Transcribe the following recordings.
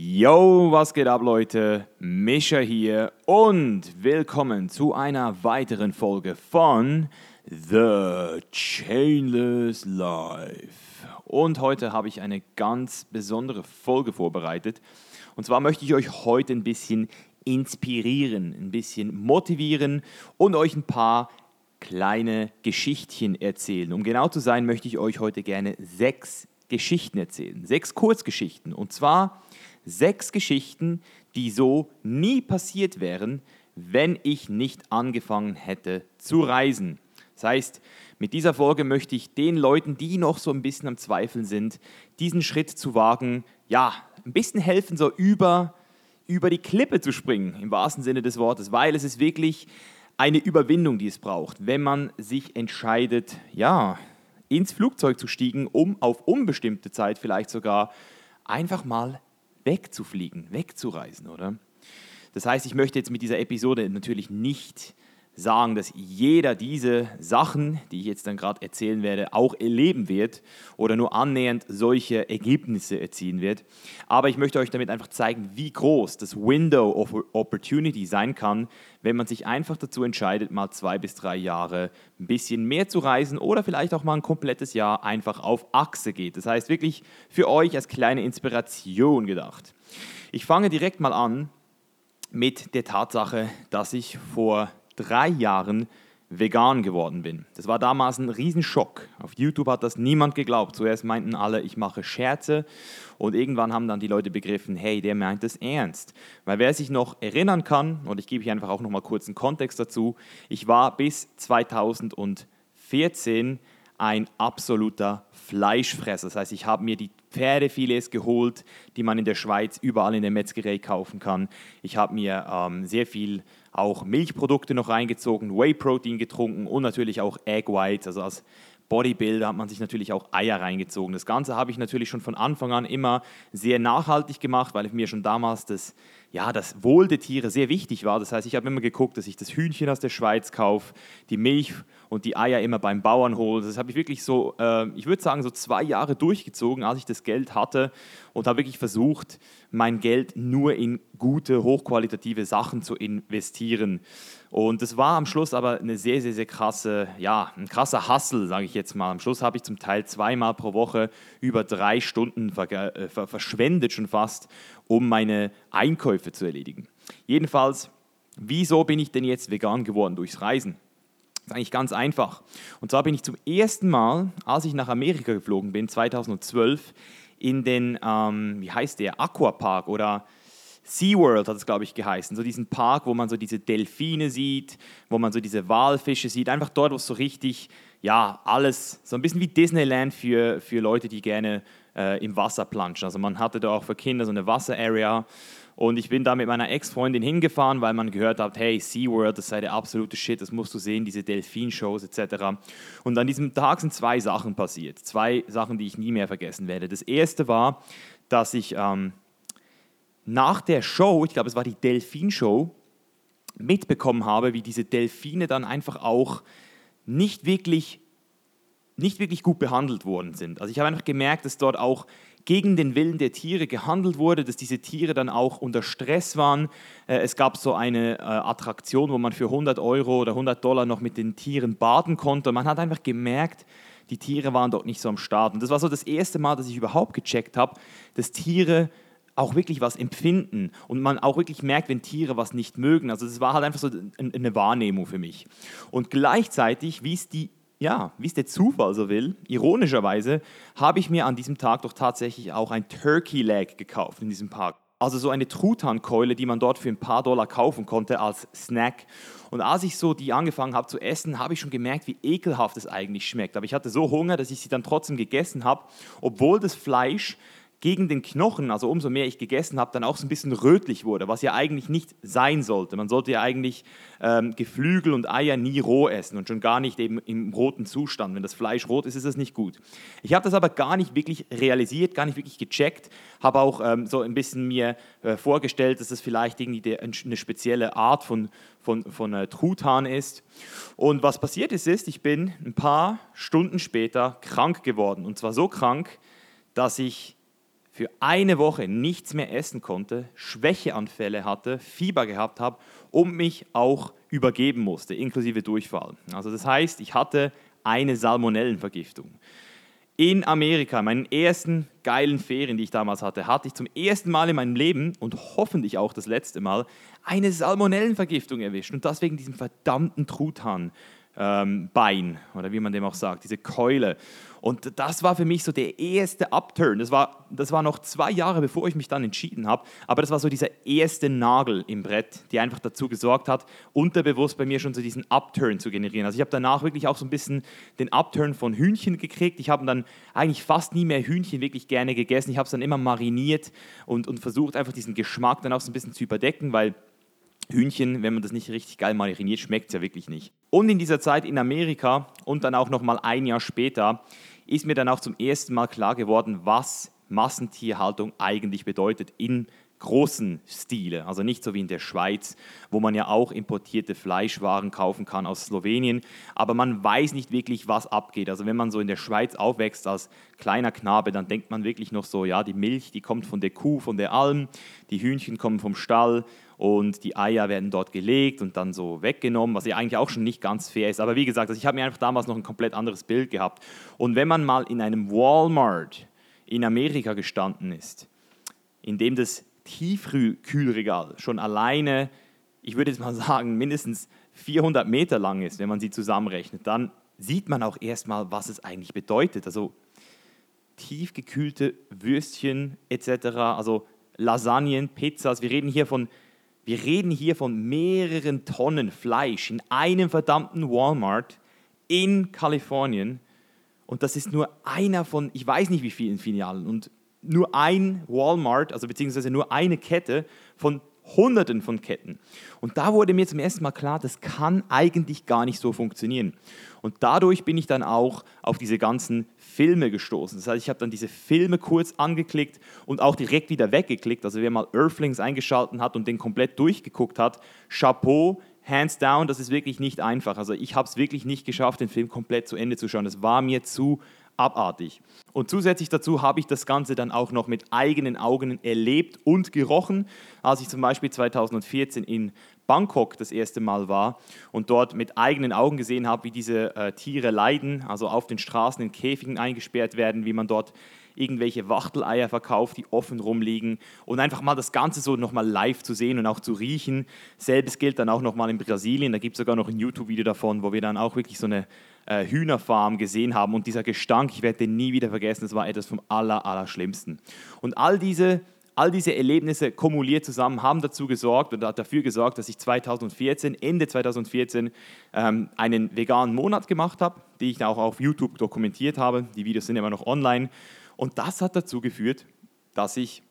Yo, was geht ab, Leute? Mischa hier und willkommen zu einer weiteren Folge von The Chainless Life. Und heute habe ich eine ganz besondere Folge vorbereitet. Und zwar möchte ich euch heute ein bisschen inspirieren, ein bisschen motivieren und euch ein paar kleine Geschichtchen erzählen. Um genau zu sein, möchte ich euch heute gerne sechs Geschichten erzählen. Sechs Kurzgeschichten. Und zwar sechs Geschichten, die so nie passiert wären, wenn ich nicht angefangen hätte zu reisen. Das heißt, mit dieser Folge möchte ich den Leuten, die noch so ein bisschen am Zweifeln sind, diesen Schritt zu wagen, ja, ein bisschen helfen, so über, über die Klippe zu springen, im wahrsten Sinne des Wortes, weil es ist wirklich eine Überwindung, die es braucht, wenn man sich entscheidet, ja, ins Flugzeug zu stiegen, um auf unbestimmte Zeit vielleicht sogar einfach mal wegzufliegen, wegzureisen, oder? Das heißt, ich möchte jetzt mit dieser Episode natürlich nicht sagen, dass jeder diese Sachen, die ich jetzt dann gerade erzählen werde, auch erleben wird oder nur annähernd solche Ergebnisse erzielen wird. Aber ich möchte euch damit einfach zeigen, wie groß das Window of Opportunity sein kann, wenn man sich einfach dazu entscheidet, mal zwei bis drei Jahre ein bisschen mehr zu reisen oder vielleicht auch mal ein komplettes Jahr einfach auf Achse geht. Das heißt wirklich für euch als kleine Inspiration gedacht. Ich fange direkt mal an mit der Tatsache, dass ich vor drei Jahren vegan geworden bin. Das war damals ein Riesenschock. Auf YouTube hat das niemand geglaubt. Zuerst meinten alle, ich mache Scherze und irgendwann haben dann die Leute begriffen, hey, der meint es ernst. Weil wer sich noch erinnern kann, und ich gebe hier einfach auch noch mal kurz einen Kontext dazu, ich war bis 2014 ein absoluter Fleischfresser. Das heißt, ich habe mir die Pferdefilets geholt, die man in der Schweiz überall in der Metzgerei kaufen kann. Ich habe mir ähm, sehr viel auch Milchprodukte noch reingezogen, Whey-Protein getrunken und natürlich auch Egg Whites. Also als Bodybuilder hat man sich natürlich auch Eier reingezogen. Das Ganze habe ich natürlich schon von Anfang an immer sehr nachhaltig gemacht, weil mir schon damals das ja, das Wohl der Tiere sehr wichtig war. Das heißt, ich habe immer geguckt, dass ich das Hühnchen aus der Schweiz kaufe, die Milch und die Eier immer beim Bauern hole. Das habe ich wirklich so, äh, ich würde sagen, so zwei Jahre durchgezogen, als ich das Geld hatte und habe wirklich versucht, mein Geld nur in gute, hochqualitative Sachen zu investieren. Und das war am Schluss aber eine sehr, sehr, sehr krasse, ja, ein krasser Hustle, sage ich jetzt mal. Am Schluss habe ich zum Teil zweimal pro Woche über drei Stunden äh, verschwendet schon fast, um meine Einkäufe zu erledigen. Jedenfalls, wieso bin ich denn jetzt vegan geworden durchs Reisen? Das ist eigentlich ganz einfach. Und zwar bin ich zum ersten Mal, als ich nach Amerika geflogen bin, 2012, in den, ähm, wie heißt der, Aquapark oder SeaWorld hat es, glaube ich, geheißen. So diesen Park, wo man so diese Delfine sieht, wo man so diese Walfische sieht. Einfach dort, wo es so richtig, ja, alles, so ein bisschen wie Disneyland für, für Leute, die gerne äh, im Wasser planschen. Also man hatte da auch für Kinder so eine Wasserarea. Und ich bin da mit meiner Ex-Freundin hingefahren, weil man gehört hat, hey, SeaWorld, das sei der absolute Shit, das musst du sehen, diese Delfinshows etc. Und an diesem Tag sind zwei Sachen passiert. Zwei Sachen, die ich nie mehr vergessen werde. Das erste war, dass ich ähm, nach der Show, ich glaube, es war die Delfinshow, mitbekommen habe, wie diese Delfine dann einfach auch nicht wirklich, nicht wirklich gut behandelt worden sind. Also ich habe einfach gemerkt, dass dort auch gegen den Willen der Tiere gehandelt wurde, dass diese Tiere dann auch unter Stress waren. Äh, es gab so eine äh, Attraktion, wo man für 100 Euro oder 100 Dollar noch mit den Tieren baden konnte. man hat einfach gemerkt, die Tiere waren dort nicht so am Start. Und das war so das erste Mal, dass ich überhaupt gecheckt habe, dass Tiere auch wirklich was empfinden und man auch wirklich merkt, wenn Tiere was nicht mögen. Also das war halt einfach so eine Wahrnehmung für mich. Und gleichzeitig, wie es die ja, wie es der Zufall so will, ironischerweise habe ich mir an diesem Tag doch tatsächlich auch ein Turkey Leg gekauft in diesem Park. Also so eine Truthahnkeule, die man dort für ein paar Dollar kaufen konnte als Snack. Und als ich so die angefangen habe zu essen, habe ich schon gemerkt, wie ekelhaft es eigentlich schmeckt. Aber ich hatte so Hunger, dass ich sie dann trotzdem gegessen habe, obwohl das Fleisch gegen den Knochen, also umso mehr ich gegessen habe, dann auch so ein bisschen rötlich wurde, was ja eigentlich nicht sein sollte. Man sollte ja eigentlich ähm, Geflügel und Eier nie roh essen und schon gar nicht eben im roten Zustand. Wenn das Fleisch rot ist, ist es nicht gut. Ich habe das aber gar nicht wirklich realisiert, gar nicht wirklich gecheckt, habe auch ähm, so ein bisschen mir äh, vorgestellt, dass das vielleicht irgendwie der, eine spezielle Art von, von, von äh, Truthahn ist. Und was passiert ist, ist, ich bin ein paar Stunden später krank geworden und zwar so krank, dass ich für eine Woche nichts mehr essen konnte, Schwächeanfälle hatte, Fieber gehabt habe und mich auch übergeben musste, inklusive Durchfall. Also das heißt, ich hatte eine Salmonellenvergiftung. In Amerika, meinen ersten geilen Ferien, die ich damals hatte, hatte ich zum ersten Mal in meinem Leben und hoffentlich auch das letzte Mal eine Salmonellenvergiftung erwischt. Und das wegen diesem verdammten Truthahn ähm, Bein oder wie man dem auch sagt, diese Keule. Und das war für mich so der erste Upturn. Das war, das war noch zwei Jahre, bevor ich mich dann entschieden habe. Aber das war so dieser erste Nagel im Brett, der einfach dazu gesorgt hat, unterbewusst bei mir schon so diesen Upturn zu generieren. Also ich habe danach wirklich auch so ein bisschen den Upturn von Hühnchen gekriegt. Ich habe dann eigentlich fast nie mehr Hühnchen wirklich gerne gegessen. Ich habe es dann immer mariniert und, und versucht einfach diesen Geschmack dann auch so ein bisschen zu überdecken, weil Hühnchen, wenn man das nicht richtig geil mariniert, schmeckt es ja wirklich nicht. Und in dieser Zeit in Amerika und dann auch noch mal ein Jahr später ist mir dann auch zum ersten Mal klar geworden, was Massentierhaltung eigentlich bedeutet in großen Stile, also nicht so wie in der Schweiz, wo man ja auch importierte Fleischwaren kaufen kann aus Slowenien, aber man weiß nicht wirklich, was abgeht. Also wenn man so in der Schweiz aufwächst als kleiner Knabe, dann denkt man wirklich noch so, ja, die Milch, die kommt von der Kuh, von der Alm, die Hühnchen kommen vom Stall und die Eier werden dort gelegt und dann so weggenommen, was ja eigentlich auch schon nicht ganz fair ist. Aber wie gesagt, also ich habe mir einfach damals noch ein komplett anderes Bild gehabt. Und wenn man mal in einem Walmart in Amerika gestanden ist, in dem das Tiefkühlregal schon alleine, ich würde jetzt mal sagen, mindestens 400 Meter lang ist, wenn man sie zusammenrechnet, dann sieht man auch erstmal, was es eigentlich bedeutet. Also tiefgekühlte Würstchen etc., also Lasagnen, Pizzas, wir reden hier von wir reden hier von mehreren Tonnen Fleisch in einem verdammten Walmart in Kalifornien. Und das ist nur einer von, ich weiß nicht wie vielen Filialen. Und nur ein Walmart, also beziehungsweise nur eine Kette von Hunderten von Ketten. Und da wurde mir zum ersten Mal klar, das kann eigentlich gar nicht so funktionieren. Und dadurch bin ich dann auch auf diese ganzen Filme gestoßen. Das heißt, ich habe dann diese Filme kurz angeklickt und auch direkt wieder weggeklickt. Also wer mal Earthlings eingeschaltet hat und den komplett durchgeguckt hat, Chapeau, hands down, das ist wirklich nicht einfach. Also ich habe es wirklich nicht geschafft, den Film komplett zu Ende zu schauen. Das war mir zu abartig. Und zusätzlich dazu habe ich das Ganze dann auch noch mit eigenen Augen erlebt und gerochen, als ich zum Beispiel 2014 in Bangkok das erste Mal war und dort mit eigenen Augen gesehen habe, wie diese äh, Tiere leiden, also auf den Straßen in Käfigen eingesperrt werden, wie man dort irgendwelche Wachteleier verkauft, die offen rumliegen und einfach mal das Ganze so nochmal live zu sehen und auch zu riechen. Selbes gilt dann auch nochmal in Brasilien, da gibt es sogar noch ein YouTube-Video davon, wo wir dann auch wirklich so eine äh, Hühnerfarm gesehen haben und dieser Gestank, ich werde den nie wieder vergessen, das war etwas vom aller, aller Schlimmsten. Und all diese All diese Erlebnisse kumuliert zusammen haben dazu gesorgt oder dafür gesorgt, dass ich 2014, Ende 2014, ähm, einen veganen Monat gemacht habe, die ich auch auf YouTube dokumentiert habe. Die Videos sind immer noch online. Und das hat dazu geführt, dass ich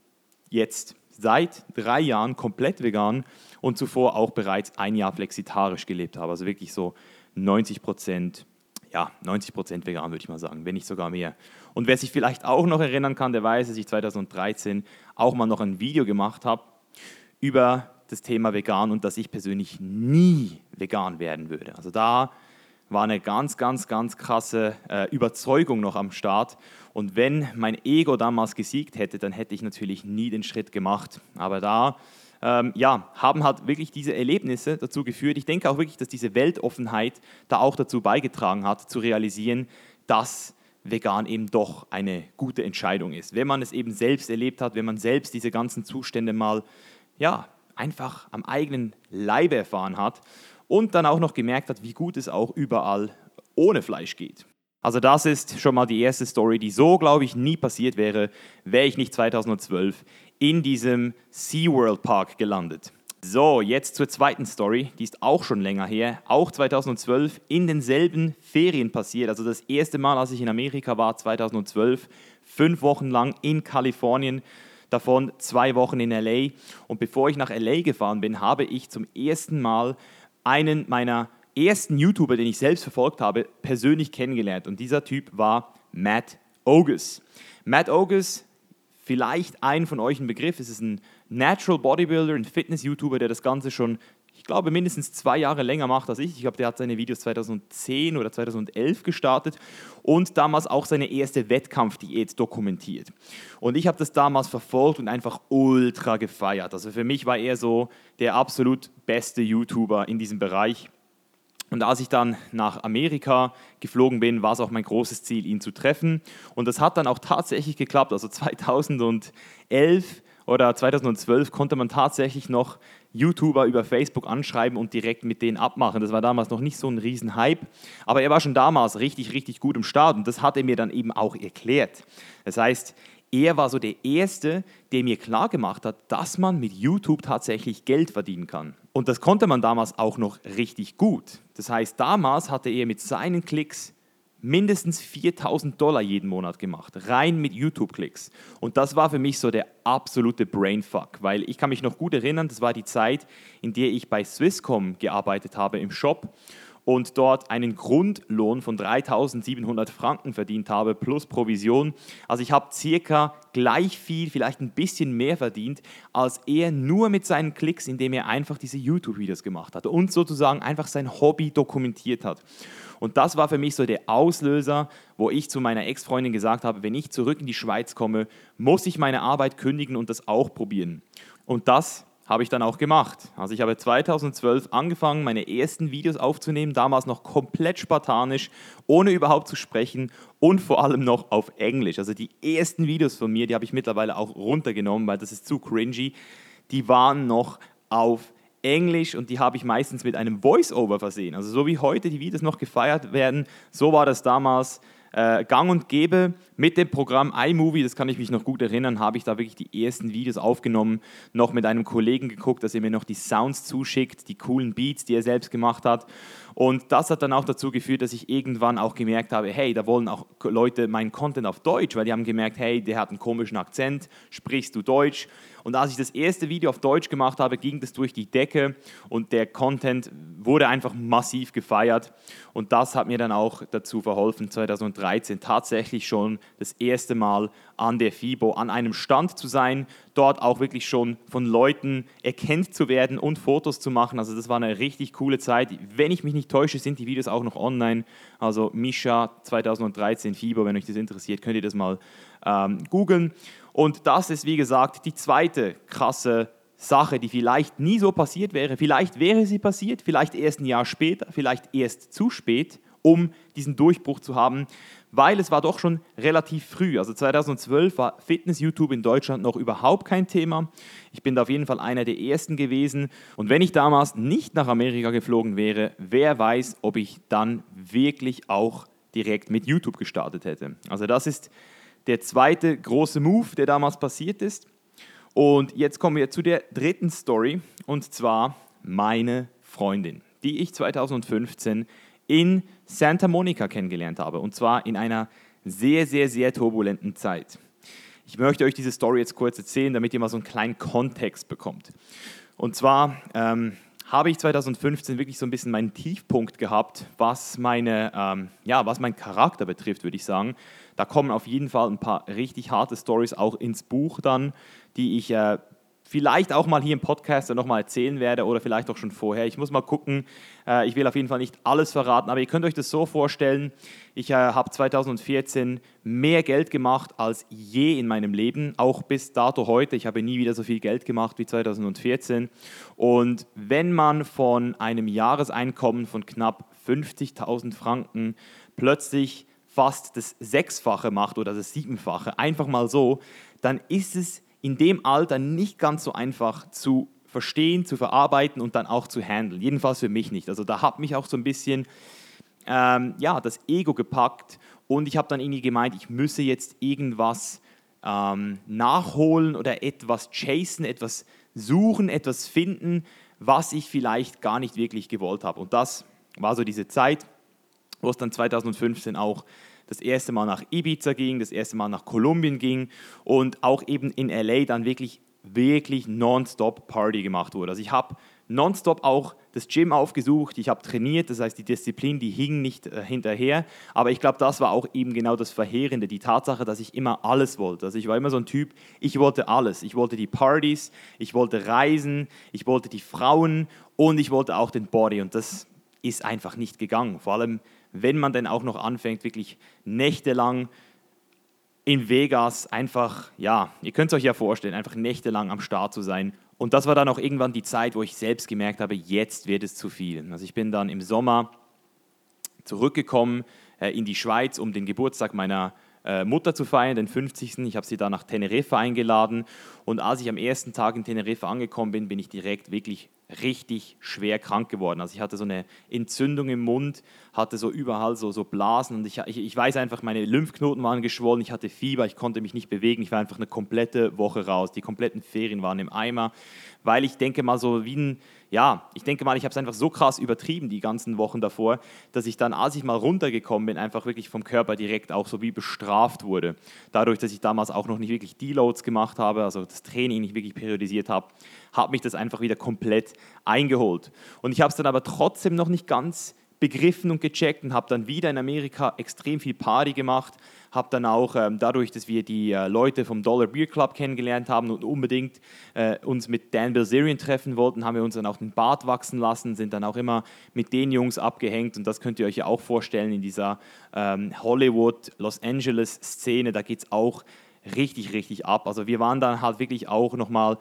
jetzt seit drei Jahren komplett vegan und zuvor auch bereits ein Jahr flexitarisch gelebt habe. Also wirklich so 90 Prozent, ja, 90 Prozent vegan würde ich mal sagen, wenn nicht sogar mehr. Und wer sich vielleicht auch noch erinnern kann, der weiß, dass ich 2013 auch mal noch ein Video gemacht habe über das Thema vegan und dass ich persönlich nie vegan werden würde. Also da war eine ganz, ganz, ganz krasse äh, Überzeugung noch am Start. Und wenn mein Ego damals gesiegt hätte, dann hätte ich natürlich nie den Schritt gemacht. Aber da ähm, ja, haben halt wirklich diese Erlebnisse dazu geführt. Ich denke auch wirklich, dass diese Weltoffenheit da auch dazu beigetragen hat, zu realisieren, dass vegan eben doch eine gute Entscheidung ist. Wenn man es eben selbst erlebt hat, wenn man selbst diese ganzen Zustände mal ja, einfach am eigenen Leibe erfahren hat und dann auch noch gemerkt hat, wie gut es auch überall ohne Fleisch geht. Also das ist schon mal die erste Story, die so, glaube ich, nie passiert wäre, wäre ich nicht 2012 in diesem SeaWorld Park gelandet. So, jetzt zur zweiten Story, die ist auch schon länger her, auch 2012 in denselben Ferien passiert. Also das erste Mal, als ich in Amerika war, 2012, fünf Wochen lang in Kalifornien davon zwei Wochen in LA. Und bevor ich nach LA gefahren bin, habe ich zum ersten Mal einen meiner ersten YouTuber, den ich selbst verfolgt habe, persönlich kennengelernt. Und dieser Typ war Matt Ogus. Matt Ogus, vielleicht ein von euch ein Begriff, es ist ein Natural Bodybuilder, ein Fitness-YouTuber, der das Ganze schon ich glaube, mindestens zwei Jahre länger macht als ich. Ich glaube, der hat seine Videos 2010 oder 2011 gestartet und damals auch seine erste Wettkampfdiät dokumentiert. Und ich habe das damals verfolgt und einfach ultra gefeiert. Also für mich war er so der absolut beste YouTuber in diesem Bereich. Und als ich dann nach Amerika geflogen bin, war es auch mein großes Ziel, ihn zu treffen. Und das hat dann auch tatsächlich geklappt. Also 2011 oder 2012 konnte man tatsächlich noch YouTuber über Facebook anschreiben und direkt mit denen abmachen. Das war damals noch nicht so ein Riesenhype, aber er war schon damals richtig, richtig gut im Start und das hat er mir dann eben auch erklärt. Das heißt, er war so der Erste, der mir klar gemacht hat, dass man mit YouTube tatsächlich Geld verdienen kann. Und das konnte man damals auch noch richtig gut. Das heißt, damals hatte er mit seinen Klicks mindestens 4000 Dollar jeden Monat gemacht, rein mit YouTube-Klicks. Und das war für mich so der absolute Brainfuck, weil ich kann mich noch gut erinnern, das war die Zeit, in der ich bei Swisscom gearbeitet habe im Shop und dort einen Grundlohn von 3700 Franken verdient habe plus Provision. Also ich habe circa gleich viel, vielleicht ein bisschen mehr verdient, als er nur mit seinen Klicks, indem er einfach diese YouTube-Videos gemacht hat und sozusagen einfach sein Hobby dokumentiert hat. Und das war für mich so der Auslöser, wo ich zu meiner Ex-Freundin gesagt habe, wenn ich zurück in die Schweiz komme, muss ich meine Arbeit kündigen und das auch probieren. Und das habe ich dann auch gemacht. Also ich habe 2012 angefangen, meine ersten Videos aufzunehmen, damals noch komplett spartanisch, ohne überhaupt zu sprechen und vor allem noch auf Englisch. Also die ersten Videos von mir, die habe ich mittlerweile auch runtergenommen, weil das ist zu cringy. Die waren noch auf Englisch und die habe ich meistens mit einem Voice-Over versehen. Also so wie heute die Videos noch gefeiert werden, so war das damals äh, gang und gäbe. Mit dem Programm iMovie, das kann ich mich noch gut erinnern, habe ich da wirklich die ersten Videos aufgenommen, noch mit einem Kollegen geguckt, dass er mir noch die Sounds zuschickt, die coolen Beats, die er selbst gemacht hat. Und das hat dann auch dazu geführt, dass ich irgendwann auch gemerkt habe, hey, da wollen auch Leute meinen Content auf Deutsch, weil die haben gemerkt, hey, der hat einen komischen Akzent, sprichst du Deutsch? Und als ich das erste Video auf Deutsch gemacht habe, ging das durch die Decke und der Content wurde einfach massiv gefeiert. Und das hat mir dann auch dazu verholfen, 2013 tatsächlich schon das erste Mal an der FIBO, an einem Stand zu sein, dort auch wirklich schon von Leuten erkennt zu werden und Fotos zu machen. Also das war eine richtig coole Zeit. Wenn ich mich nicht täusche, sind die Videos auch noch online. Also Misha 2013 FIBO, wenn euch das interessiert, könnt ihr das mal ähm, googeln. Und das ist, wie gesagt, die zweite krasse Sache, die vielleicht nie so passiert wäre. Vielleicht wäre sie passiert, vielleicht erst ein Jahr später, vielleicht erst zu spät, um diesen Durchbruch zu haben, weil es war doch schon relativ früh. Also 2012 war Fitness-YouTube in Deutschland noch überhaupt kein Thema. Ich bin da auf jeden Fall einer der ersten gewesen. Und wenn ich damals nicht nach Amerika geflogen wäre, wer weiß, ob ich dann wirklich auch direkt mit YouTube gestartet hätte. Also das ist der zweite große Move, der damals passiert ist. Und jetzt kommen wir zu der dritten Story, und zwar meine Freundin, die ich 2015 in Santa Monica kennengelernt habe. Und zwar in einer sehr, sehr, sehr turbulenten Zeit. Ich möchte euch diese Story jetzt kurz erzählen, damit ihr mal so einen kleinen Kontext bekommt. Und zwar ähm, habe ich 2015 wirklich so ein bisschen meinen Tiefpunkt gehabt, was, meine, ähm, ja, was meinen Charakter betrifft, würde ich sagen. Da kommen auf jeden Fall ein paar richtig harte Stories auch ins Buch dann, die ich äh, vielleicht auch mal hier im Podcast nochmal erzählen werde oder vielleicht auch schon vorher. Ich muss mal gucken. Äh, ich will auf jeden Fall nicht alles verraten, aber ihr könnt euch das so vorstellen. Ich äh, habe 2014 mehr Geld gemacht als je in meinem Leben, auch bis dato heute. Ich habe nie wieder so viel Geld gemacht wie 2014. Und wenn man von einem Jahreseinkommen von knapp 50.000 Franken plötzlich fast das Sechsfache macht oder das Siebenfache, einfach mal so, dann ist es in dem Alter nicht ganz so einfach zu verstehen, zu verarbeiten und dann auch zu handeln. Jedenfalls für mich nicht. Also da hat mich auch so ein bisschen ähm, ja, das Ego gepackt und ich habe dann irgendwie gemeint, ich müsse jetzt irgendwas ähm, nachholen oder etwas chasen, etwas suchen, etwas finden, was ich vielleicht gar nicht wirklich gewollt habe. Und das war so diese Zeit, wo es dann 2015 auch das erste Mal nach Ibiza ging, das erste Mal nach Kolumbien ging und auch eben in LA dann wirklich, wirklich nonstop Party gemacht wurde. Also ich habe nonstop auch das Gym aufgesucht, ich habe trainiert, das heißt die Disziplin, die hing nicht äh, hinterher, aber ich glaube, das war auch eben genau das Verheerende, die Tatsache, dass ich immer alles wollte. Also ich war immer so ein Typ, ich wollte alles. Ich wollte die Partys, ich wollte reisen, ich wollte die Frauen und ich wollte auch den Body und das ist einfach nicht gegangen. Vor allem, wenn man dann auch noch anfängt, wirklich nächtelang in Vegas einfach, ja, ihr könnt es euch ja vorstellen, einfach nächtelang am Start zu sein. Und das war dann auch irgendwann die Zeit, wo ich selbst gemerkt habe, jetzt wird es zu viel. Also ich bin dann im Sommer zurückgekommen äh, in die Schweiz, um den Geburtstag meiner äh, Mutter zu feiern, den 50. Ich habe sie dann nach Teneriffa eingeladen. Und als ich am ersten Tag in Teneriffa angekommen bin, bin ich direkt wirklich richtig schwer krank geworden. Also ich hatte so eine Entzündung im Mund, hatte so überall so, so Blasen und ich, ich, ich weiß einfach, meine Lymphknoten waren geschwollen, ich hatte Fieber, ich konnte mich nicht bewegen, ich war einfach eine komplette Woche raus. Die kompletten Ferien waren im Eimer, weil ich denke mal so wie ein ja, ich denke mal, ich habe es einfach so krass übertrieben die ganzen Wochen davor, dass ich dann, als ich mal runtergekommen bin, einfach wirklich vom Körper direkt auch so wie bestraft wurde. Dadurch, dass ich damals auch noch nicht wirklich Deloads gemacht habe, also das Training nicht wirklich periodisiert habe, hat mich das einfach wieder komplett eingeholt. Und ich habe es dann aber trotzdem noch nicht ganz begriffen und gecheckt und habe dann wieder in Amerika extrem viel Party gemacht, habe dann auch ähm, dadurch, dass wir die äh, Leute vom Dollar Beer Club kennengelernt haben und unbedingt äh, uns mit Dan Bilzerian treffen wollten, haben wir uns dann auch den Bart wachsen lassen, sind dann auch immer mit den Jungs abgehängt. Und das könnt ihr euch ja auch vorstellen in dieser ähm, Hollywood, Los Angeles Szene, da geht es auch richtig, richtig ab. Also wir waren dann halt wirklich auch nochmal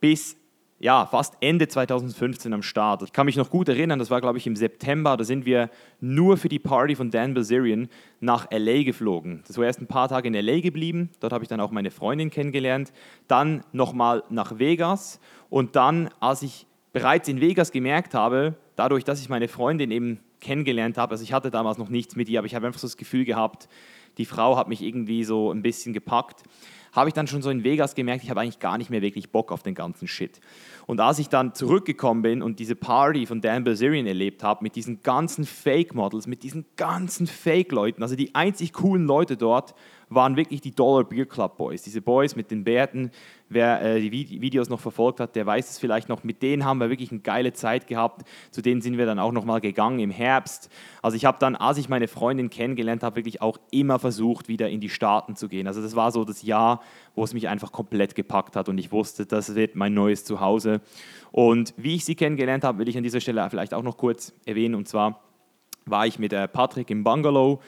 bis ja, fast Ende 2015 am Start. Ich kann mich noch gut erinnern, das war glaube ich im September, da sind wir nur für die Party von Dan Bilzerian nach LA geflogen. Das war erst ein paar Tage in LA geblieben, dort habe ich dann auch meine Freundin kennengelernt, dann nochmal nach Vegas und dann, als ich bereits in Vegas gemerkt habe, dadurch, dass ich meine Freundin eben kennengelernt habe, also ich hatte damals noch nichts mit ihr, aber ich habe einfach so das Gefühl gehabt, die Frau hat mich irgendwie so ein bisschen gepackt habe ich dann schon so in Vegas gemerkt, ich habe eigentlich gar nicht mehr wirklich Bock auf den ganzen Shit. Und als ich dann zurückgekommen bin und diese Party von Dan Bilzerian erlebt habe, mit diesen ganzen Fake-Models, mit diesen ganzen Fake-Leuten, also die einzig coolen Leute dort waren wirklich die Dollar Beer Club Boys. Diese Boys mit den Bärten, wer äh, die Videos noch verfolgt hat, der weiß es vielleicht noch. Mit denen haben wir wirklich eine geile Zeit gehabt. Zu denen sind wir dann auch nochmal gegangen im Herbst. Also ich habe dann, als ich meine Freundin kennengelernt habe, wirklich auch immer versucht, wieder in die Staaten zu gehen. Also das war so das Jahr, wo es mich einfach komplett gepackt hat und ich wusste, das wird mein neues Zuhause. Und wie ich sie kennengelernt habe, will ich an dieser Stelle vielleicht auch noch kurz erwähnen. Und zwar war ich mit äh, Patrick im Bungalow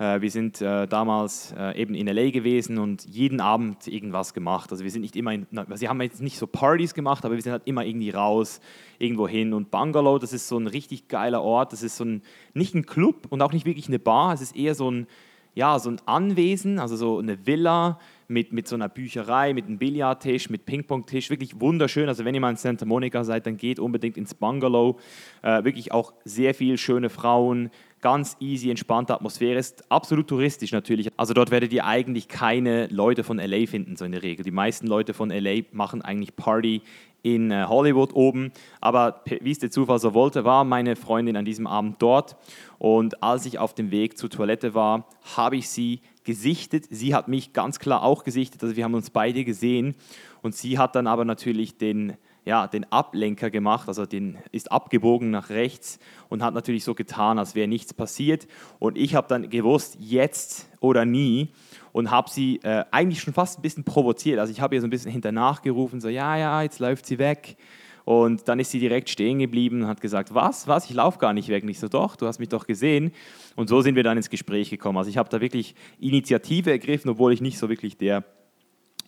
wir sind äh, damals äh, eben in LA gewesen und jeden Abend irgendwas gemacht. Also wir sind nicht immer, in, sie haben jetzt nicht so Partys gemacht, aber wir sind halt immer irgendwie raus, irgendwo hin. Und Bungalow, das ist so ein richtig geiler Ort. Das ist so ein, nicht ein Club und auch nicht wirklich eine Bar. Es ist eher so ein, ja, so ein Anwesen, also so eine Villa mit, mit so einer Bücherei, mit einem Billardtisch, mit Pingpongtisch. Wirklich wunderschön. Also wenn ihr mal in Santa Monica seid, dann geht unbedingt ins Bungalow. Äh, wirklich auch sehr viel schöne Frauen, ganz easy, entspannte Atmosphäre. Ist absolut touristisch natürlich. Also dort werdet ihr eigentlich keine Leute von LA finden, so in der Regel. Die meisten Leute von LA machen eigentlich Party in äh, Hollywood oben. Aber wie es der Zufall so wollte, war meine Freundin an diesem Abend dort. Und als ich auf dem Weg zur Toilette war, habe ich sie gesichtet. Sie hat mich ganz klar auch gesichtet. Also wir haben uns beide gesehen. Und sie hat dann aber natürlich den ja, den Ablenker gemacht, also den ist abgebogen nach rechts und hat natürlich so getan, als wäre nichts passiert. Und ich habe dann gewusst, jetzt oder nie und habe sie äh, eigentlich schon fast ein bisschen provoziert. Also ich habe ihr so ein bisschen hinternach gerufen, so ja, ja, jetzt läuft sie weg. Und dann ist sie direkt stehen geblieben und hat gesagt, was, was, ich laufe gar nicht weg. Nicht so, doch, du hast mich doch gesehen. Und so sind wir dann ins Gespräch gekommen. Also ich habe da wirklich Initiative ergriffen, obwohl ich nicht so wirklich der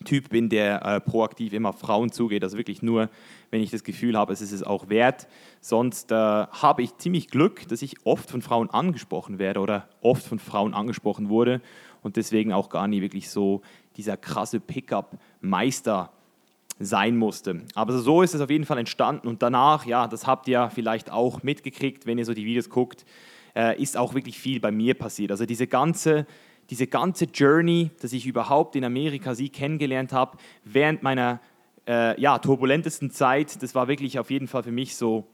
Typ bin, der äh, proaktiv immer Frauen zugeht. Also wirklich nur, wenn ich das Gefühl habe, es ist es auch wert. Sonst äh, habe ich ziemlich Glück, dass ich oft von Frauen angesprochen werde oder oft von Frauen angesprochen wurde und deswegen auch gar nie wirklich so dieser krasse Pickup-Meister sein musste. Aber so ist es auf jeden Fall entstanden und danach, ja, das habt ihr vielleicht auch mitgekriegt, wenn ihr so die Videos guckt, äh, ist auch wirklich viel bei mir passiert. Also diese ganze diese ganze Journey, dass ich überhaupt in Amerika sie kennengelernt habe, während meiner äh, ja, turbulentesten Zeit, das war wirklich auf jeden Fall für mich so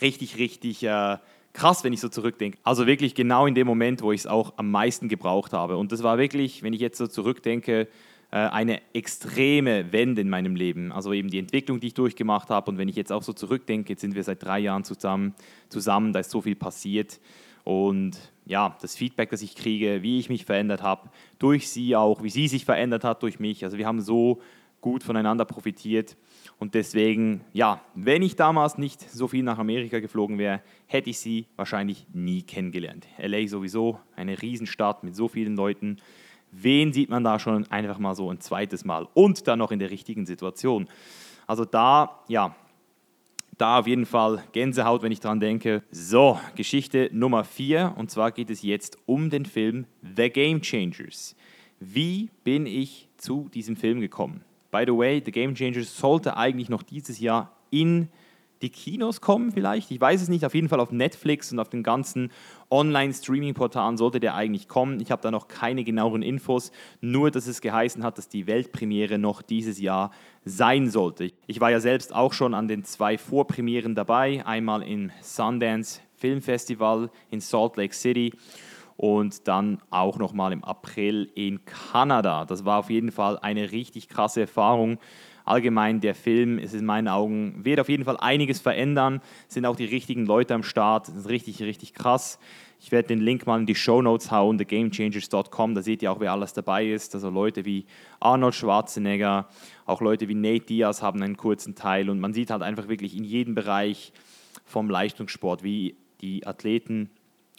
richtig, richtig äh, krass, wenn ich so zurückdenke. Also wirklich genau in dem Moment, wo ich es auch am meisten gebraucht habe. Und das war wirklich, wenn ich jetzt so zurückdenke, äh, eine extreme Wende in meinem Leben. Also eben die Entwicklung, die ich durchgemacht habe. Und wenn ich jetzt auch so zurückdenke, jetzt sind wir seit drei Jahren zusammen, zusammen da ist so viel passiert. Und ja, das Feedback, das ich kriege, wie ich mich verändert habe, durch sie auch, wie sie sich verändert hat durch mich. Also wir haben so gut voneinander profitiert. Und deswegen, ja, wenn ich damals nicht so viel nach Amerika geflogen wäre, hätte ich sie wahrscheinlich nie kennengelernt. LA sowieso eine Riesenstadt mit so vielen Leuten. Wen sieht man da schon einfach mal so ein zweites Mal und dann noch in der richtigen Situation? Also da, ja, da auf jeden Fall Gänsehaut, wenn ich dran denke. So, Geschichte Nummer 4 und zwar geht es jetzt um den Film The Game Changers. Wie bin ich zu diesem Film gekommen? By the way, The Game Changers sollte eigentlich noch dieses Jahr in die Kinos kommen vielleicht. Ich weiß es nicht. Auf jeden Fall auf Netflix und auf den ganzen Online-Streaming-Portalen sollte der eigentlich kommen. Ich habe da noch keine genaueren Infos, nur dass es geheißen hat, dass die Weltpremiere noch dieses Jahr sein sollte. Ich war ja selbst auch schon an den zwei Vorpremieren dabei. Einmal im Sundance Film Festival in Salt Lake City und dann auch nochmal im April in Kanada. Das war auf jeden Fall eine richtig krasse Erfahrung. Allgemein der Film ist in meinen Augen, wird auf jeden Fall einiges verändern, sind auch die richtigen Leute am Start, das ist richtig, richtig krass. Ich werde den Link mal in die Show Notes hauen, thegamechangers.com, da seht ihr auch, wer alles dabei ist. Also Leute wie Arnold Schwarzenegger, auch Leute wie Nate Diaz haben einen kurzen Teil und man sieht halt einfach wirklich in jedem Bereich vom Leistungssport, wie die Athleten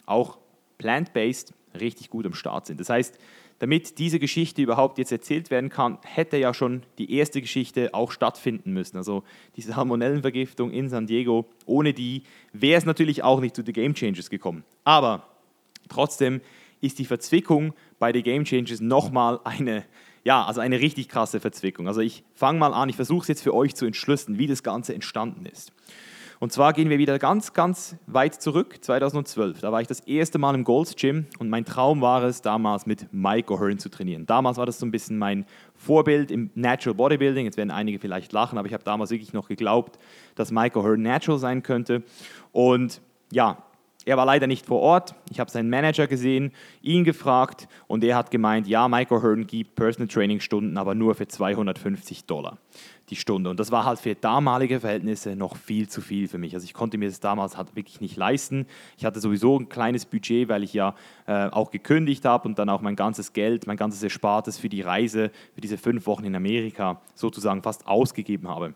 auch plant-based richtig gut am Start sind. Das heißt, damit diese Geschichte überhaupt jetzt erzählt werden kann, hätte ja schon die erste Geschichte auch stattfinden müssen. Also diese Hormonellenvergiftung in San Diego, ohne die wäre es natürlich auch nicht zu The Game Changers gekommen. Aber trotzdem ist die Verzwickung bei The Game Changers nochmal eine, ja, also eine richtig krasse Verzwickung. Also ich fange mal an, ich versuche es jetzt für euch zu entschlüsseln, wie das Ganze entstanden ist. Und zwar gehen wir wieder ganz, ganz weit zurück, 2012. Da war ich das erste Mal im Gold's Gym und mein Traum war es, damals mit Mike O'Hearn zu trainieren. Damals war das so ein bisschen mein Vorbild im Natural Bodybuilding. Jetzt werden einige vielleicht lachen, aber ich habe damals wirklich noch geglaubt, dass Mike O'Hearn natural sein könnte. Und ja, er war leider nicht vor Ort. Ich habe seinen Manager gesehen, ihn gefragt und er hat gemeint, ja, Michael Hearn gibt Personal Training Stunden, aber nur für 250 Dollar die Stunde. Und das war halt für damalige Verhältnisse noch viel zu viel für mich. Also ich konnte mir das damals halt wirklich nicht leisten. Ich hatte sowieso ein kleines Budget, weil ich ja äh, auch gekündigt habe und dann auch mein ganzes Geld, mein ganzes Erspartes für die Reise, für diese fünf Wochen in Amerika sozusagen fast ausgegeben habe.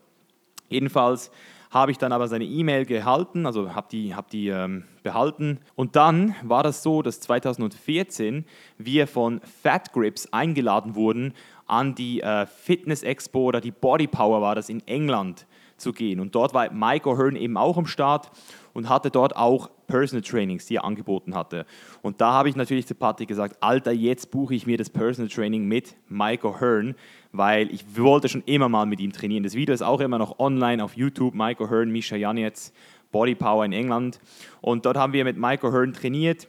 Jedenfalls habe ich dann aber seine E-Mail gehalten, also habe die, hab die ähm, behalten. Und dann war das so, dass 2014 wir von Fat Grips eingeladen wurden, an die äh, Fitness Expo oder die Body Power war das in England zu gehen. Und dort war Mike O'Hearn eben auch am Start und hatte dort auch Personal Trainings, die er angeboten hatte. Und da habe ich natürlich zu Patrick gesagt, Alter, jetzt buche ich mir das Personal Training mit Mike O'Hearn, weil ich wollte schon immer mal mit ihm trainieren. Das Video ist auch immer noch online auf YouTube, Mike O'Hearn, Misha Janetz, Body Power in England. Und dort haben wir mit Mike O'Hearn trainiert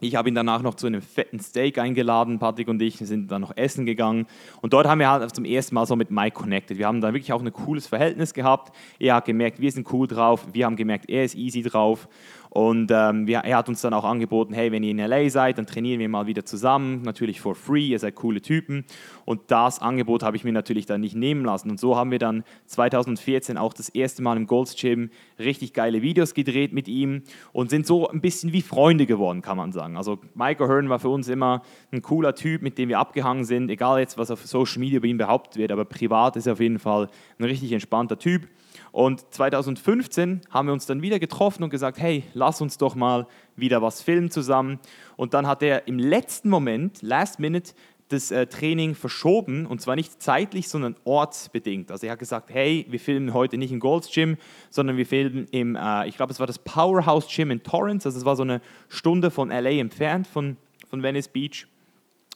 ich habe ihn danach noch zu einem fetten Steak eingeladen, Patrick und ich sind dann noch essen gegangen und dort haben wir halt zum ersten Mal so mit Mike connected. Wir haben dann wirklich auch ein cooles Verhältnis gehabt. Er hat gemerkt, wir sind cool drauf, wir haben gemerkt, er ist easy drauf und ähm, er hat uns dann auch angeboten, hey, wenn ihr in LA seid, dann trainieren wir mal wieder zusammen, natürlich for free, ihr seid coole Typen. Und das Angebot habe ich mir natürlich dann nicht nehmen lassen. Und so haben wir dann 2014 auch das erste Mal im Gold's Gym richtig geile Videos gedreht mit ihm und sind so ein bisschen wie Freunde geworden, kann man sagen. Also Michael Hearn war für uns immer ein cooler Typ, mit dem wir abgehangen sind, egal jetzt, was auf Social Media über ihn behauptet wird, aber privat ist er auf jeden Fall ein richtig entspannter Typ. Und 2015 haben wir uns dann wieder getroffen und gesagt, hey, lass uns doch mal wieder was filmen zusammen. Und dann hat er im letzten Moment, last minute, das äh, Training verschoben und zwar nicht zeitlich, sondern ortsbedingt. Also er hat gesagt, hey, wir filmen heute nicht im Gold's Gym, sondern wir filmen im, äh, ich glaube, es war das Powerhouse Gym in Torrance. Also es war so eine Stunde von LA entfernt, von, von Venice Beach.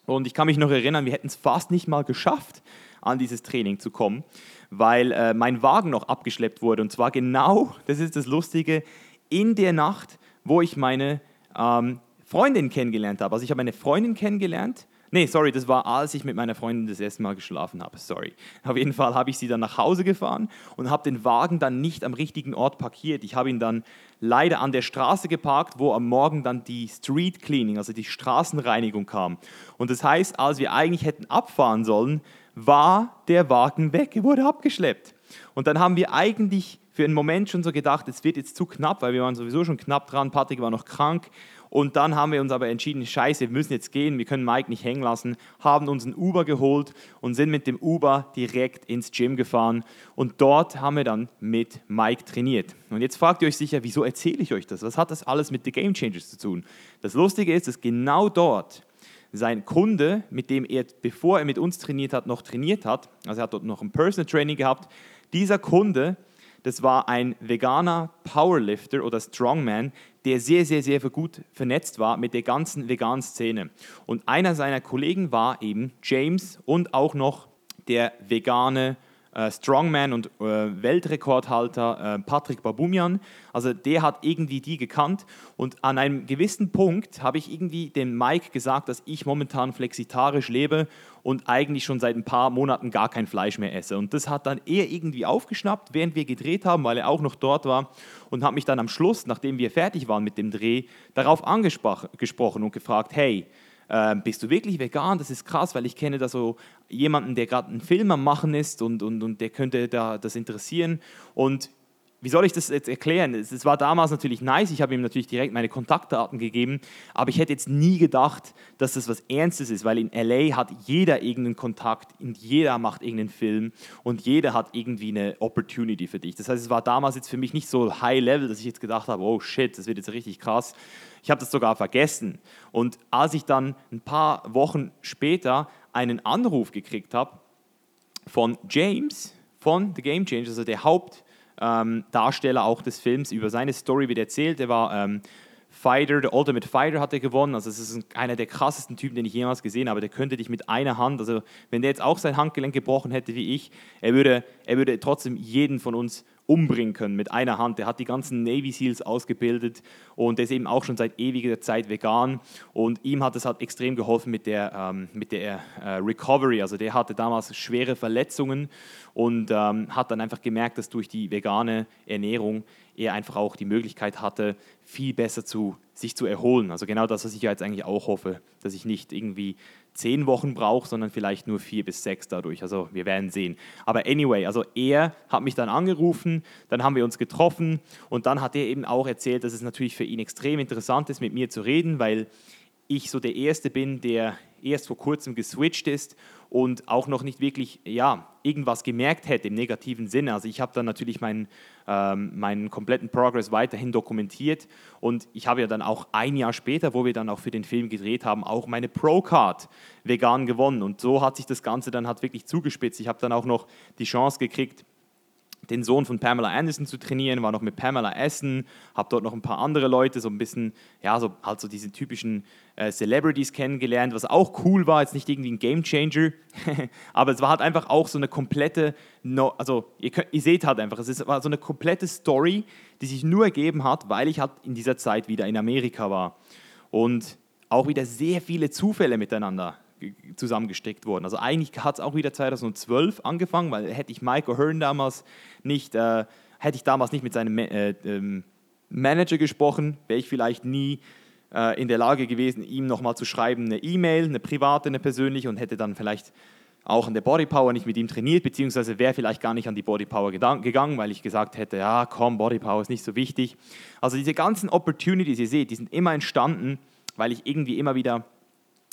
Und ich kann mich noch erinnern, wir hätten es fast nicht mal geschafft, an dieses Training zu kommen weil äh, mein Wagen noch abgeschleppt wurde. Und zwar genau, das ist das Lustige, in der Nacht, wo ich meine ähm, Freundin kennengelernt habe. Also ich habe eine Freundin kennengelernt, Nee, sorry, das war, als ich mit meiner Freundin das erste Mal geschlafen habe. Sorry. Auf jeden Fall habe ich sie dann nach Hause gefahren und habe den Wagen dann nicht am richtigen Ort parkiert. Ich habe ihn dann leider an der Straße geparkt, wo am Morgen dann die Street Cleaning, also die Straßenreinigung kam. Und das heißt, als wir eigentlich hätten abfahren sollen, war der Wagen weg, er wurde abgeschleppt. Und dann haben wir eigentlich für einen Moment schon so gedacht, es wird jetzt zu knapp, weil wir waren sowieso schon knapp dran, Patrick war noch krank und dann haben wir uns aber entschieden, scheiße, wir müssen jetzt gehen, wir können Mike nicht hängen lassen, haben uns ein Uber geholt und sind mit dem Uber direkt ins Gym gefahren. Und dort haben wir dann mit Mike trainiert. Und jetzt fragt ihr euch sicher, wieso erzähle ich euch das? Was hat das alles mit The Game Changers zu tun? Das Lustige ist, dass genau dort sein Kunde, mit dem er, bevor er mit uns trainiert hat, noch trainiert hat, also er hat dort noch ein Personal Training gehabt, dieser Kunde das war ein veganer Powerlifter oder Strongman, der sehr, sehr, sehr gut vernetzt war mit der ganzen veganen Szene. Und einer seiner Kollegen war eben James und auch noch der vegane Strongman und äh, Weltrekordhalter äh, Patrick Babumian. Also der hat irgendwie die gekannt und an einem gewissen Punkt habe ich irgendwie dem Mike gesagt, dass ich momentan flexitarisch lebe und eigentlich schon seit ein paar Monaten gar kein Fleisch mehr esse. Und das hat dann er irgendwie aufgeschnappt, während wir gedreht haben, weil er auch noch dort war und hat mich dann am Schluss, nachdem wir fertig waren mit dem Dreh, darauf angesprochen und gefragt, hey, ähm, bist du wirklich vegan? Das ist krass, weil ich kenne da so jemanden, der gerade einen Film am Machen ist und, und, und der könnte da das interessieren. Und wie soll ich das jetzt erklären? Es war damals natürlich nice, ich habe ihm natürlich direkt meine Kontaktdaten gegeben, aber ich hätte jetzt nie gedacht, dass das was Ernstes ist, weil in LA hat jeder irgendeinen Kontakt und jeder macht irgendeinen Film und jeder hat irgendwie eine Opportunity für dich. Das heißt, es war damals jetzt für mich nicht so high level, dass ich jetzt gedacht habe, oh shit, das wird jetzt richtig krass. Ich habe das sogar vergessen. Und als ich dann ein paar Wochen später einen Anruf gekriegt habe von James von The Game Changers, also der Haupt ähm, Darsteller auch des Films, über seine Story wird erzählt. Er war ähm, Fighter, der Ultimate Fighter hat er gewonnen. Also es ist einer der krassesten Typen, den ich jemals gesehen habe. Der könnte dich mit einer Hand, also wenn der jetzt auch sein Handgelenk gebrochen hätte wie ich, er würde, er würde trotzdem jeden von uns umbringen können mit einer Hand. Der hat die ganzen Navy Seals ausgebildet und der ist eben auch schon seit ewiger Zeit vegan. Und ihm hat es halt extrem geholfen mit der, ähm, mit der äh, Recovery. Also der hatte damals schwere Verletzungen und ähm, hat dann einfach gemerkt, dass durch die vegane Ernährung er einfach auch die Möglichkeit hatte, viel besser zu, sich zu erholen. Also genau das, was ich jetzt eigentlich auch hoffe, dass ich nicht irgendwie zehn Wochen brauche, sondern vielleicht nur vier bis sechs dadurch. Also wir werden sehen. Aber anyway, also er hat mich dann angerufen, dann haben wir uns getroffen und dann hat er eben auch erzählt, dass es natürlich für ihn extrem interessant ist, mit mir zu reden, weil ich so der Erste bin, der erst vor kurzem geswitcht ist und auch noch nicht wirklich ja, irgendwas gemerkt hätte im negativen Sinne. Also ich habe dann natürlich meinen, ähm, meinen kompletten Progress weiterhin dokumentiert und ich habe ja dann auch ein Jahr später, wo wir dann auch für den Film gedreht haben, auch meine Pro-Card vegan gewonnen und so hat sich das Ganze dann halt wirklich zugespitzt. Ich habe dann auch noch die Chance gekriegt, den Sohn von Pamela Anderson zu trainieren, war noch mit Pamela essen, habe dort noch ein paar andere Leute, so ein bisschen, ja, so halt so diese typischen äh, Celebrities kennengelernt, was auch cool war, jetzt nicht irgendwie ein Game Changer, aber es war halt einfach auch so eine komplette, no, also ihr, könnt, ihr seht halt einfach, es war so eine komplette Story, die sich nur ergeben hat, weil ich halt in dieser Zeit wieder in Amerika war. Und auch wieder sehr viele Zufälle miteinander zusammengestrickt worden. Also eigentlich hat es auch wieder 2012 angefangen, weil hätte ich Michael Hearn damals nicht, äh, hätte ich damals nicht mit seinem äh, ähm, Manager gesprochen, wäre ich vielleicht nie äh, in der Lage gewesen, ihm nochmal zu schreiben, eine E-Mail, eine private, eine persönliche und hätte dann vielleicht auch an der Bodypower nicht mit ihm trainiert, beziehungsweise wäre vielleicht gar nicht an die Bodypower gegangen, weil ich gesagt hätte, ja komm, Bodypower ist nicht so wichtig. Also diese ganzen Opportunities, ihr seht, die sind immer entstanden, weil ich irgendwie immer wieder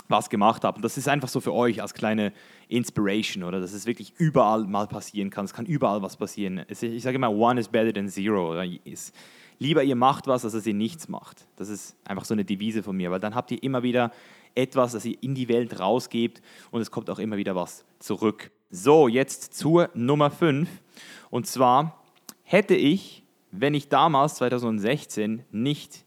was gemacht habe. Und das ist einfach so für euch als kleine Inspiration, oder? Dass es wirklich überall mal passieren kann. Es kann überall was passieren. Ich sage immer, one is better than zero. Lieber ihr macht was, als dass ihr nichts macht. Das ist einfach so eine Devise von mir, weil dann habt ihr immer wieder etwas, das ihr in die Welt rausgebt und es kommt auch immer wieder was zurück. So, jetzt zur Nummer 5. Und zwar hätte ich, wenn ich damals 2016 nicht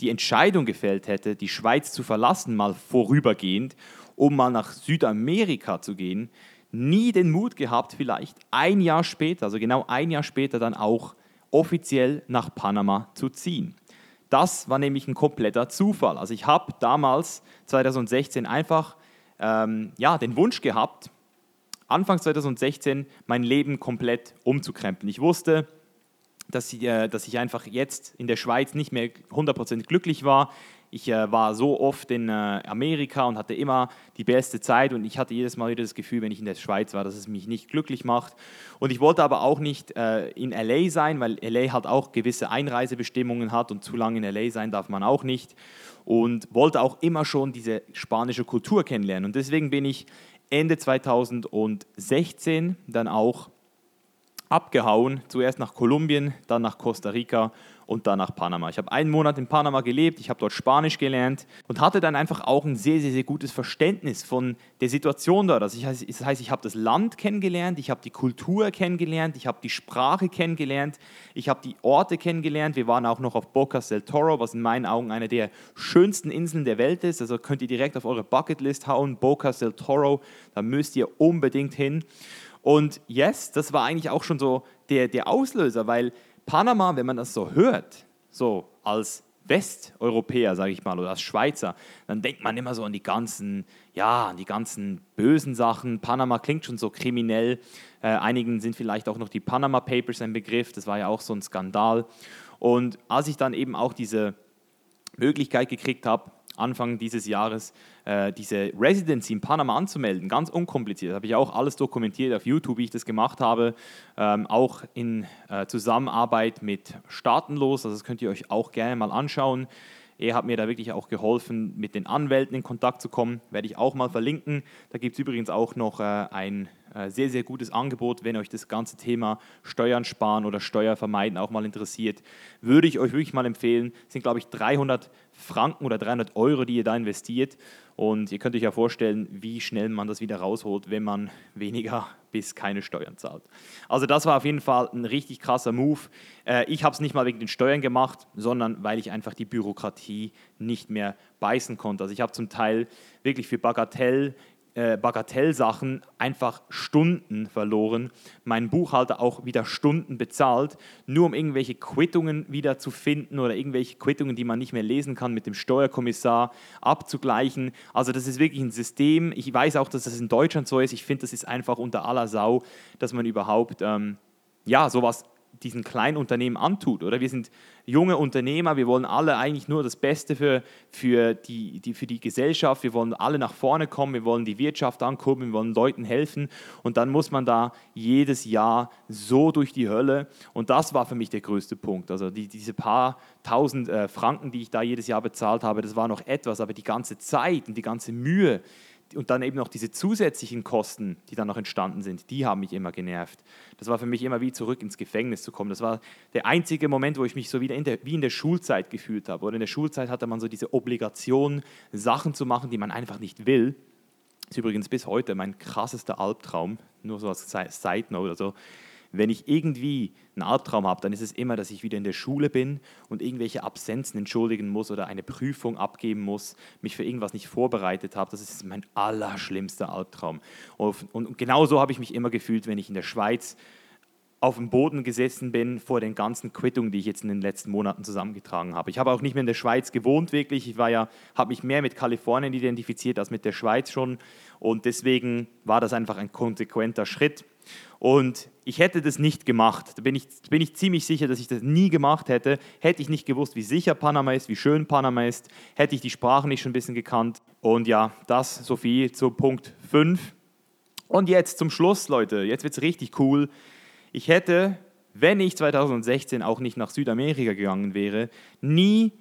die Entscheidung gefällt hätte, die Schweiz zu verlassen, mal vorübergehend, um mal nach Südamerika zu gehen, nie den Mut gehabt, vielleicht ein Jahr später, also genau ein Jahr später dann auch offiziell nach Panama zu ziehen. Das war nämlich ein kompletter Zufall. Also ich habe damals 2016 einfach ähm, ja, den Wunsch gehabt, Anfang 2016 mein Leben komplett umzukrempeln. Ich wusste, dass ich, äh, dass ich einfach jetzt in der Schweiz nicht mehr 100% glücklich war. Ich äh, war so oft in äh, Amerika und hatte immer die beste Zeit und ich hatte jedes Mal wieder das Gefühl, wenn ich in der Schweiz war, dass es mich nicht glücklich macht. Und ich wollte aber auch nicht äh, in LA sein, weil LA halt auch gewisse Einreisebestimmungen hat und zu lange in LA sein darf man auch nicht. Und wollte auch immer schon diese spanische Kultur kennenlernen. Und deswegen bin ich Ende 2016 dann auch abgehauen, zuerst nach Kolumbien, dann nach Costa Rica und dann nach Panama. Ich habe einen Monat in Panama gelebt, ich habe dort Spanisch gelernt und hatte dann einfach auch ein sehr, sehr, sehr gutes Verständnis von der Situation dort. Also ich, das heißt, ich habe das Land kennengelernt, ich habe die Kultur kennengelernt, ich habe die Sprache kennengelernt, ich habe die Orte kennengelernt. Wir waren auch noch auf Bocas del Toro, was in meinen Augen eine der schönsten Inseln der Welt ist. Also könnt ihr direkt auf eure Bucketlist hauen, Bocas del Toro, da müsst ihr unbedingt hin. Und yes, das war eigentlich auch schon so der, der Auslöser, weil Panama, wenn man das so hört, so als Westeuropäer, sage ich mal, oder als Schweizer, dann denkt man immer so an die ganzen, ja, an die ganzen bösen Sachen. Panama klingt schon so kriminell. Äh, einigen sind vielleicht auch noch die Panama Papers ein Begriff. Das war ja auch so ein Skandal. Und als ich dann eben auch diese Möglichkeit gekriegt habe, Anfang dieses Jahres äh, diese Residency in Panama anzumelden. Ganz unkompliziert. Das habe ich auch alles dokumentiert auf YouTube, wie ich das gemacht habe. Ähm, auch in äh, Zusammenarbeit mit Staatenlos. Also das könnt ihr euch auch gerne mal anschauen. Er hat mir da wirklich auch geholfen, mit den Anwälten in Kontakt zu kommen. Werde ich auch mal verlinken. Da gibt es übrigens auch noch äh, ein sehr, sehr gutes Angebot, wenn euch das ganze Thema Steuern sparen oder Steuer vermeiden auch mal interessiert. Würde ich euch wirklich mal empfehlen. Das sind, glaube ich, 300 Franken oder 300 Euro, die ihr da investiert. Und ihr könnt euch ja vorstellen, wie schnell man das wieder rausholt, wenn man weniger bis keine Steuern zahlt. Also das war auf jeden Fall ein richtig krasser Move. Äh, ich habe es nicht mal wegen den Steuern gemacht, sondern weil ich einfach die Bürokratie nicht mehr beißen konnte. Also ich habe zum Teil wirklich für Bagatell äh, Bagatellsachen einfach Stunden verloren. Mein Buchhalter auch wieder Stunden bezahlt, nur um irgendwelche Quittungen wieder zu finden oder irgendwelche Quittungen, die man nicht mehr lesen kann, mit dem Steuerkommissar abzugleichen. Also das ist wirklich ein System. Ich weiß auch, dass das in Deutschland so ist. Ich finde, das ist einfach unter aller Sau, dass man überhaupt ähm, ja, sowas diesen kleinen Unternehmen antut. Oder wir sind junge Unternehmer, wir wollen alle eigentlich nur das Beste für, für, die, die, für die Gesellschaft, wir wollen alle nach vorne kommen, wir wollen die Wirtschaft ankurbeln, wir wollen Leuten helfen und dann muss man da jedes Jahr so durch die Hölle und das war für mich der größte Punkt. Also die, diese paar tausend äh, Franken, die ich da jedes Jahr bezahlt habe, das war noch etwas, aber die ganze Zeit und die ganze Mühe, und dann eben noch diese zusätzlichen Kosten, die dann noch entstanden sind, die haben mich immer genervt. Das war für mich immer wie zurück ins Gefängnis zu kommen. Das war der einzige Moment, wo ich mich so wieder in der, wie in der Schulzeit gefühlt habe. Oder in der Schulzeit hatte man so diese Obligation, Sachen zu machen, die man einfach nicht will. Das ist übrigens bis heute mein krassester Albtraum, nur so als Side Note. Also wenn ich irgendwie einen Albtraum habe, dann ist es immer, dass ich wieder in der Schule bin und irgendwelche Absenzen entschuldigen muss oder eine Prüfung abgeben muss, mich für irgendwas nicht vorbereitet habe. Das ist mein allerschlimmster Albtraum. Und, und genau so habe ich mich immer gefühlt, wenn ich in der Schweiz auf dem Boden gesessen bin vor den ganzen Quittungen, die ich jetzt in den letzten Monaten zusammengetragen habe. Ich habe auch nicht mehr in der Schweiz gewohnt, wirklich. Ich war ja, habe mich mehr mit Kalifornien identifiziert als mit der Schweiz schon. Und deswegen war das einfach ein konsequenter Schritt. Und ich hätte das nicht gemacht. Da bin ich, bin ich ziemlich sicher, dass ich das nie gemacht hätte. Hätte ich nicht gewusst, wie sicher Panama ist, wie schön Panama ist, hätte ich die Sprache nicht schon ein bisschen gekannt. Und ja, das so viel zu Punkt 5. Und jetzt zum Schluss, Leute. Jetzt wird es richtig cool. Ich hätte, wenn ich 2016 auch nicht nach Südamerika gegangen wäre, nie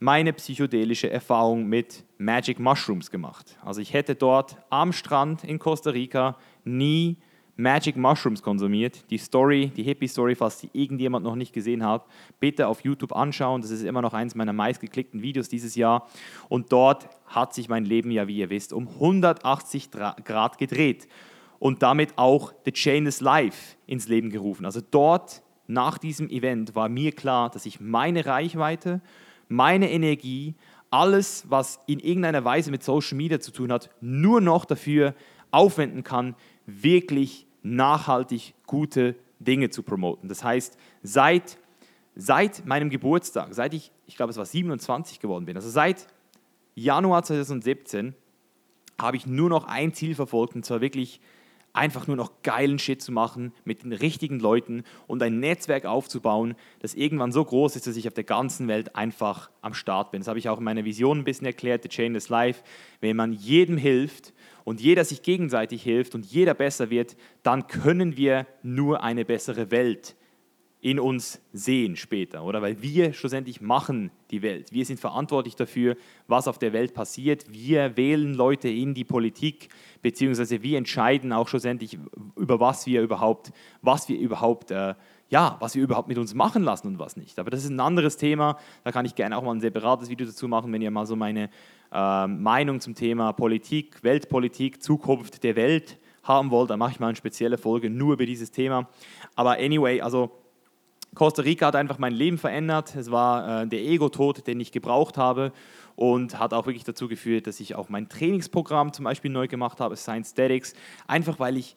meine psychedelische Erfahrung mit Magic Mushrooms gemacht. Also ich hätte dort am Strand in Costa Rica nie Magic Mushrooms konsumiert. Die Story, die Hippie-Story, falls die irgendjemand noch nicht gesehen hat, bitte auf YouTube anschauen. Das ist immer noch eines meiner meistgeklickten Videos dieses Jahr. Und dort hat sich mein Leben ja, wie ihr wisst, um 180 Grad gedreht und damit auch The Chain is Life ins Leben gerufen. Also dort nach diesem Event war mir klar, dass ich meine Reichweite, meine Energie, alles, was in irgendeiner Weise mit Social Media zu tun hat, nur noch dafür aufwenden kann, wirklich nachhaltig gute Dinge zu promoten. Das heißt, seit, seit meinem Geburtstag, seit ich, ich glaube es war 27 geworden bin, also seit Januar 2017, habe ich nur noch ein Ziel verfolgt und zwar wirklich einfach nur noch geilen Shit zu machen mit den richtigen Leuten und ein Netzwerk aufzubauen, das irgendwann so groß ist, dass ich auf der ganzen Welt einfach am Start bin. Das habe ich auch in meiner Vision ein bisschen erklärt, The Chain is Life. Wenn man jedem hilft und jeder sich gegenseitig hilft und jeder besser wird, dann können wir nur eine bessere Welt in uns sehen später, oder? Weil wir schlussendlich machen die Welt. Wir sind verantwortlich dafür, was auf der Welt passiert. Wir wählen Leute in die Politik, beziehungsweise wir entscheiden auch schlussendlich über was wir überhaupt, was wir überhaupt, äh, ja, was wir überhaupt mit uns machen lassen und was nicht. Aber das ist ein anderes Thema. Da kann ich gerne auch mal ein separates Video dazu machen, wenn ihr mal so meine äh, Meinung zum Thema Politik, Weltpolitik, Zukunft der Welt haben wollt. Dann mache ich mal eine spezielle Folge nur über dieses Thema. Aber anyway, also Costa Rica hat einfach mein Leben verändert. Es war äh, der Ego-Tod, den ich gebraucht habe und hat auch wirklich dazu geführt, dass ich auch mein Trainingsprogramm zum Beispiel neu gemacht habe, Science Statics, einfach weil ich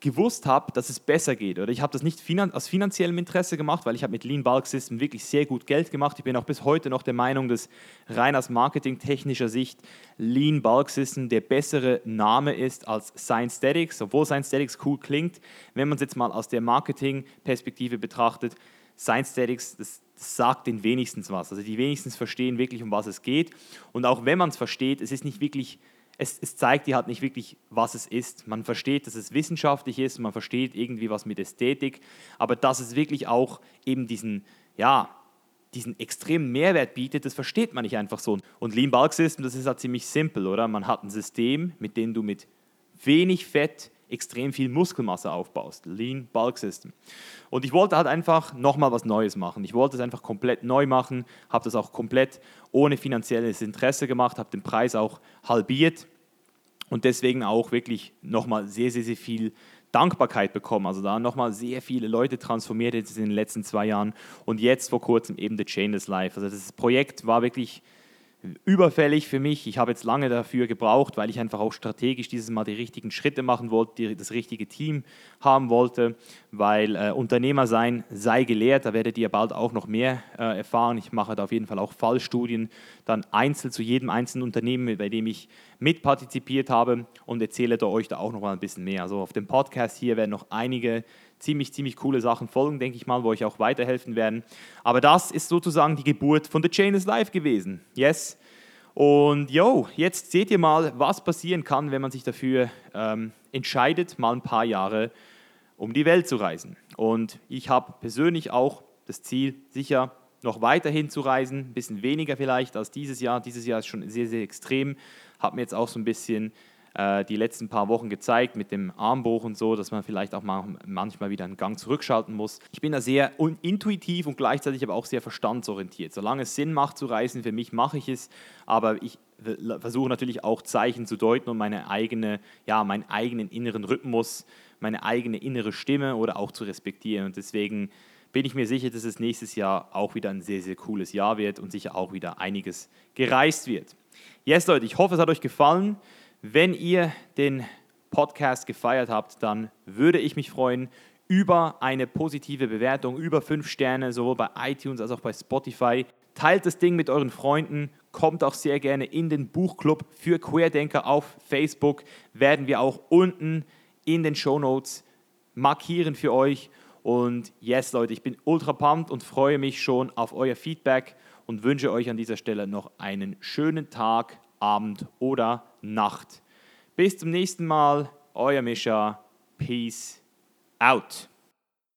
gewusst habe, dass es besser geht. Oder ich habe das nicht finan aus finanziellem Interesse gemacht, weil ich habe mit Lean Bulk System wirklich sehr gut Geld gemacht. Ich bin auch bis heute noch der Meinung, dass rein aus marketingtechnischer Sicht Lean Bulk System der bessere Name ist als Science Statics, obwohl Science Statics cool klingt. Wenn man es jetzt mal aus der Marketing-Perspektive betrachtet, Science Statics, das, das sagt den wenigstens was. Also die wenigstens verstehen wirklich, um was es geht. Und auch wenn man es versteht, es ist nicht wirklich es, es, zeigt dir halt nicht wirklich, was es ist. Man versteht, dass es wissenschaftlich ist, man versteht irgendwie was mit Ästhetik, aber dass es wirklich auch eben diesen, ja, diesen extremen Mehrwert bietet, das versteht man nicht einfach so. Und Lean Bulk System, das ist halt ziemlich simpel, oder? Man hat ein System, mit dem du mit wenig Fett extrem viel Muskelmasse aufbaust. Lean Bulk System. Und ich wollte halt einfach nochmal was Neues machen. Ich wollte es einfach komplett neu machen, habe das auch komplett ohne finanzielles Interesse gemacht, habe den Preis auch halbiert und deswegen auch wirklich nochmal sehr, sehr, sehr viel Dankbarkeit bekommen. Also da nochmal sehr viele Leute transformiert jetzt in den letzten zwei Jahren und jetzt vor kurzem eben The Chainless Life. Also das Projekt war wirklich überfällig für mich. Ich habe jetzt lange dafür gebraucht, weil ich einfach auch strategisch dieses Mal die richtigen Schritte machen wollte, das richtige Team haben wollte, weil äh, Unternehmer sein sei gelehrt, da werdet ihr bald auch noch mehr äh, erfahren. Ich mache da auf jeden Fall auch Fallstudien, dann einzeln zu jedem einzelnen Unternehmen, bei dem ich mitpartizipiert habe und erzähle da euch da auch noch mal ein bisschen mehr. Also auf dem Podcast hier werden noch einige ziemlich, ziemlich coole Sachen folgen, denke ich mal, wo ich auch weiterhelfen werden. Aber das ist sozusagen die Geburt von The Chain is Life gewesen. Yes. Und yo, jetzt seht ihr mal, was passieren kann, wenn man sich dafür ähm, entscheidet, mal ein paar Jahre um die Welt zu reisen. Und ich habe persönlich auch das Ziel, sicher noch weiterhin zu reisen, ein bisschen weniger vielleicht als dieses Jahr. Dieses Jahr ist schon sehr, sehr extrem. Habe mir jetzt auch so ein bisschen äh, die letzten paar Wochen gezeigt mit dem Armbruch und so, dass man vielleicht auch mal, manchmal wieder einen Gang zurückschalten muss. Ich bin da sehr intuitiv und gleichzeitig aber auch sehr verstandsorientiert. Solange es Sinn macht zu reisen, für mich mache ich es, aber ich versuche natürlich auch Zeichen zu deuten und meine eigene, ja, meinen eigenen inneren Rhythmus, meine eigene innere Stimme oder auch zu respektieren. Und deswegen bin ich mir sicher, dass es nächstes Jahr auch wieder ein sehr, sehr cooles Jahr wird und sicher auch wieder einiges gereist wird. Yes, Leute, ich hoffe, es hat euch gefallen. Wenn ihr den Podcast gefeiert habt, dann würde ich mich freuen über eine positive Bewertung, über fünf Sterne, sowohl bei iTunes als auch bei Spotify. Teilt das Ding mit euren Freunden, kommt auch sehr gerne in den Buchclub für Querdenker auf Facebook. Werden wir auch unten in den Show Notes markieren für euch. Und yes, Leute, ich bin ultra pumped und freue mich schon auf euer Feedback und wünsche euch an dieser Stelle noch einen schönen Tag, Abend oder Nacht. Bis zum nächsten Mal, euer Mischa. Peace out.